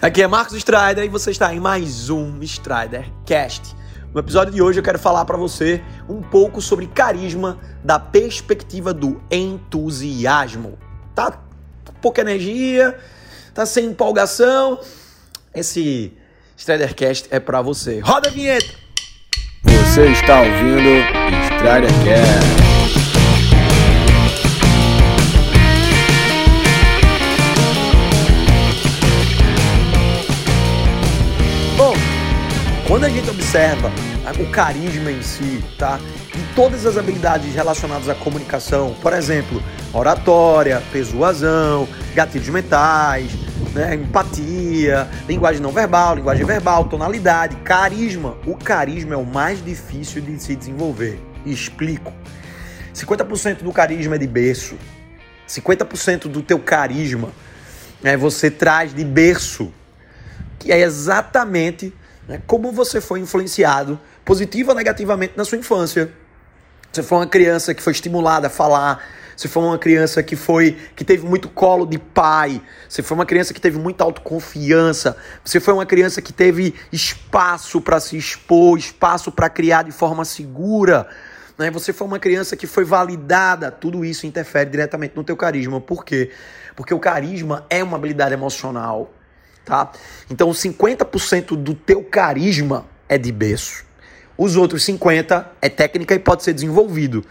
Aqui é Marcos Strider e você está em mais um Strider Cast. No episódio de hoje eu quero falar para você um pouco sobre carisma da perspectiva do entusiasmo. Tá pouca energia, tá sem empolgação? Esse Strider Cast é para você. Roda a vinheta. Você está ouvindo Strider Cast. Quando a gente observa o carisma em si, tá? E todas as habilidades relacionadas à comunicação, por exemplo, oratória, persuasão, gatilhos mentais, né, empatia, linguagem não verbal, linguagem verbal, tonalidade, carisma. O carisma é o mais difícil de se desenvolver. Explico. 50% do carisma é de berço. 50% do teu carisma é você traz de berço, que é exatamente né? Como você foi influenciado, positivo ou negativamente, na sua infância. Você foi uma criança que foi estimulada a falar, você foi uma criança que foi que teve muito colo de pai, você foi uma criança que teve muita autoconfiança, você foi uma criança que teve espaço para se expor, espaço para criar de forma segura, né? Você foi uma criança que foi validada, tudo isso interfere diretamente no teu carisma. Por quê? Porque o carisma é uma habilidade emocional tá? Então 50% do teu carisma é de berço. Os outros 50 é técnica e pode ser desenvolvido.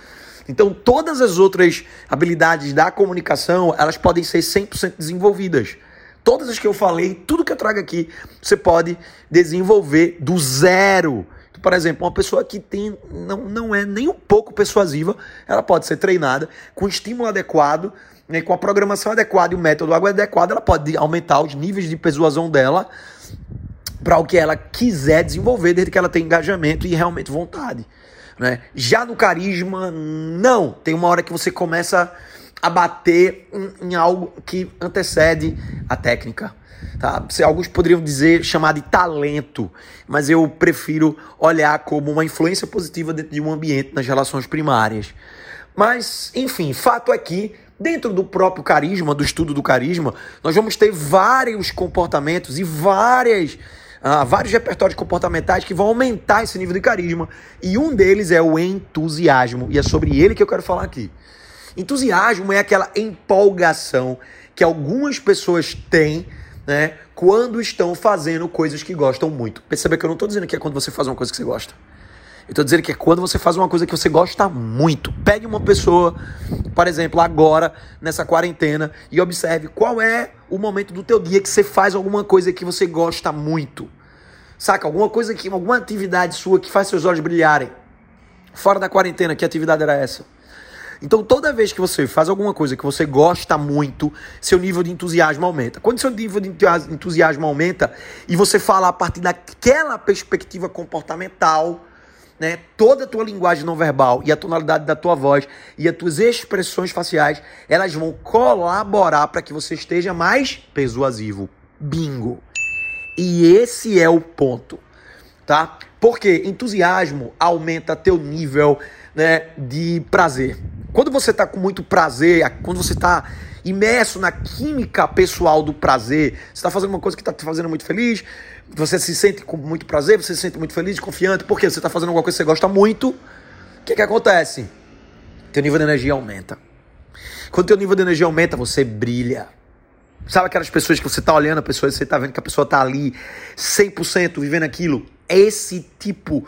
Então todas as outras habilidades da comunicação, elas podem ser 100% desenvolvidas. Todas as que eu falei, tudo que eu trago aqui, você pode desenvolver do zero. Então, por exemplo, uma pessoa que tem, não, não é nem um pouco persuasiva, ela pode ser treinada com estímulo adequado né, com a programação adequada e o método adequado, ela pode aumentar os níveis de persuasão dela para o que ela quiser desenvolver, desde que ela tenha engajamento e realmente vontade. Né? Já no carisma, não. Tem uma hora que você começa a bater em, em algo que antecede a técnica. Tá? Alguns poderiam dizer chamar de talento, mas eu prefiro olhar como uma influência positiva dentro de um ambiente nas relações primárias. Mas, enfim, fato é que Dentro do próprio carisma, do estudo do carisma, nós vamos ter vários comportamentos e várias, ah, vários repertórios comportamentais que vão aumentar esse nível de carisma. E um deles é o entusiasmo. E é sobre ele que eu quero falar aqui. Entusiasmo é aquela empolgação que algumas pessoas têm né, quando estão fazendo coisas que gostam muito. Perceba que eu não estou dizendo que é quando você faz uma coisa que você gosta. Eu tô dizendo que é quando você faz uma coisa que você gosta muito. Pegue uma pessoa, por exemplo, agora, nessa quarentena, e observe qual é o momento do teu dia que você faz alguma coisa que você gosta muito. Saca? Alguma coisa que, alguma atividade sua que faz seus olhos brilharem. Fora da quarentena, que atividade era essa? Então, toda vez que você faz alguma coisa que você gosta muito, seu nível de entusiasmo aumenta. Quando seu nível de entusiasmo aumenta e você fala a partir daquela perspectiva comportamental, né, toda a tua linguagem não verbal e a tonalidade da tua voz e as tuas expressões faciais, elas vão colaborar para que você esteja mais persuasivo. Bingo. E esse é o ponto, tá? Porque entusiasmo aumenta teu nível, né, de prazer. Quando você está com muito prazer, quando você está imerso na química pessoal do prazer, você está fazendo uma coisa que está te fazendo muito feliz, você se sente com muito prazer, você se sente muito feliz, confiante, porque você está fazendo alguma coisa que você gosta muito. O que, que acontece? Teu nível de energia aumenta. Quando teu nível de energia aumenta, você brilha. Sabe aquelas pessoas que você está olhando, a pessoa, você está vendo que a pessoa está ali 100% vivendo aquilo? Esse tipo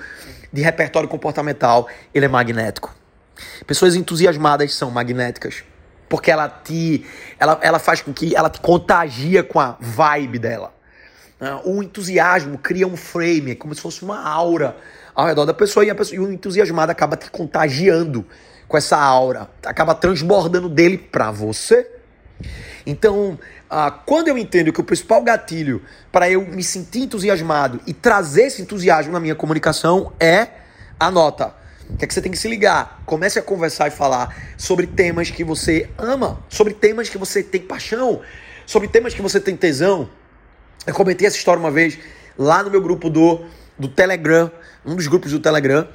de repertório comportamental, ele é magnético. Pessoas entusiasmadas são magnéticas. Porque ela te. Ela, ela faz com que ela te contagia com a vibe dela. Né? O entusiasmo cria um frame, é como se fosse uma aura ao redor da pessoa e, a pessoa, e o entusiasmado acaba te contagiando com essa aura, acaba transbordando dele para você. Então, ah, quando eu entendo que o principal gatilho para eu me sentir entusiasmado e trazer esse entusiasmo na minha comunicação é a nota. O que é que você tem que se ligar? Comece a conversar e falar sobre temas que você ama, sobre temas que você tem paixão, sobre temas que você tem tesão. Eu comentei essa história uma vez lá no meu grupo do, do Telegram, um dos grupos do Telegram.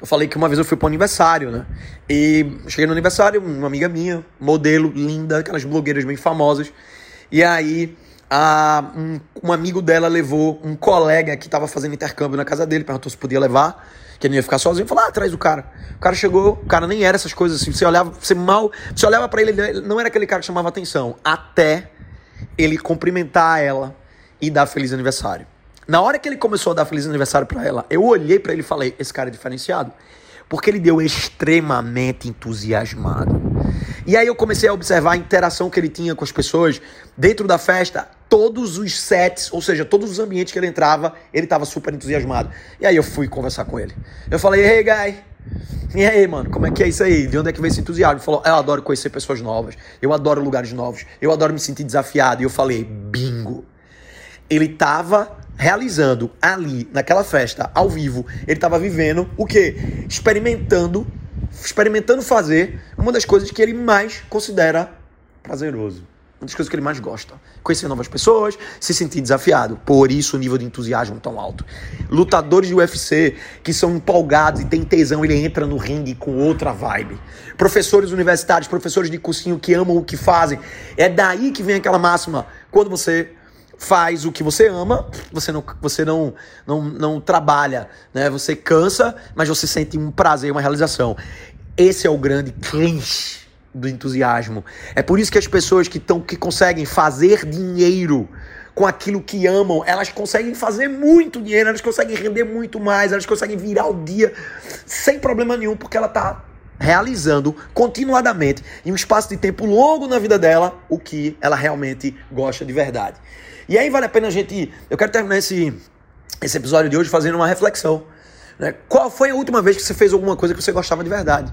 Eu falei que uma vez eu fui para um aniversário, né? E cheguei no aniversário, uma amiga minha, modelo, linda, aquelas blogueiras bem famosas. E aí a, um, um amigo dela levou um colega que estava fazendo intercâmbio na casa dele, perguntou se podia levar, que ele ia ficar sozinho, falou, ah, atrás do cara. O cara chegou, o cara nem era essas coisas assim, você olhava, você mal, você olhava para ele, ele não era aquele cara que chamava atenção, até ele cumprimentar ela e dar feliz aniversário. Na hora que ele começou a dar feliz aniversário para ela, eu olhei para ele e falei: esse cara é diferenciado. Porque ele deu extremamente entusiasmado. E aí eu comecei a observar a interação que ele tinha com as pessoas dentro da festa, todos os sets, ou seja, todos os ambientes que ele entrava, ele estava super entusiasmado. E aí eu fui conversar com ele. Eu falei: "Hey, guy, e aí, mano, como é que é isso aí? De onde é que vem esse entusiasmo? Ele falou: Eu adoro conhecer pessoas novas, eu adoro lugares novos, eu adoro me sentir desafiado. E eu falei: Bingo. Ele tava realizando ali, naquela festa, ao vivo, ele estava vivendo o quê? Experimentando, experimentando fazer uma das coisas que ele mais considera prazeroso. Uma das coisas que ele mais gosta. Conhecer novas pessoas, se sentir desafiado. Por isso o nível de entusiasmo tão alto. Lutadores de UFC que são empolgados e têm tesão, ele entra no ringue com outra vibe. Professores universitários, professores de cursinho que amam o que fazem. É daí que vem aquela máxima. Quando você faz o que você ama, você não, você não, não, não trabalha, né? Você cansa, mas você sente um prazer, uma realização. Esse é o grande clinch do entusiasmo. É por isso que as pessoas que, tão, que conseguem fazer dinheiro com aquilo que amam, elas conseguem fazer muito dinheiro, elas conseguem render muito mais, elas conseguem virar o dia sem problema nenhum, porque ela está realizando continuadamente em um espaço de tempo longo na vida dela o que ela realmente gosta de verdade. E aí vale a pena a gente. Eu quero terminar esse, esse episódio de hoje fazendo uma reflexão. Né? Qual foi a última vez que você fez alguma coisa que você gostava de verdade?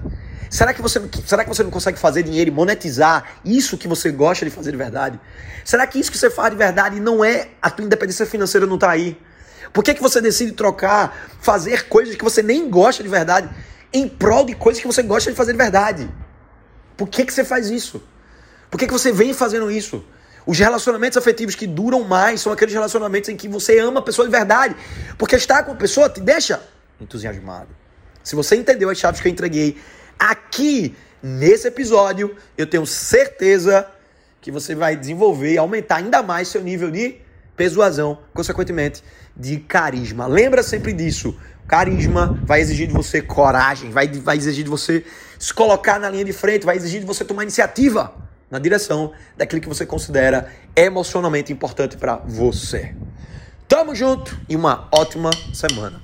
Será que, você, será que você não consegue fazer dinheiro e monetizar isso que você gosta de fazer de verdade? Será que isso que você faz de verdade não é a tua independência financeira não está aí? Por que, que você decide trocar, fazer coisas que você nem gosta de verdade em prol de coisas que você gosta de fazer de verdade? Por que, que você faz isso? Por que, que você vem fazendo isso? Os relacionamentos afetivos que duram mais são aqueles relacionamentos em que você ama a pessoa de verdade. Porque estar com a pessoa te deixa entusiasmado. Se você entendeu as chaves que eu entreguei aqui nesse episódio, eu tenho certeza que você vai desenvolver e aumentar ainda mais seu nível de persuasão, consequentemente, de carisma. Lembra sempre disso. Carisma vai exigir de você coragem, vai, vai exigir de você se colocar na linha de frente, vai exigir de você tomar iniciativa na direção daquilo que você considera emocionalmente importante para você. Tamo junto e uma ótima semana.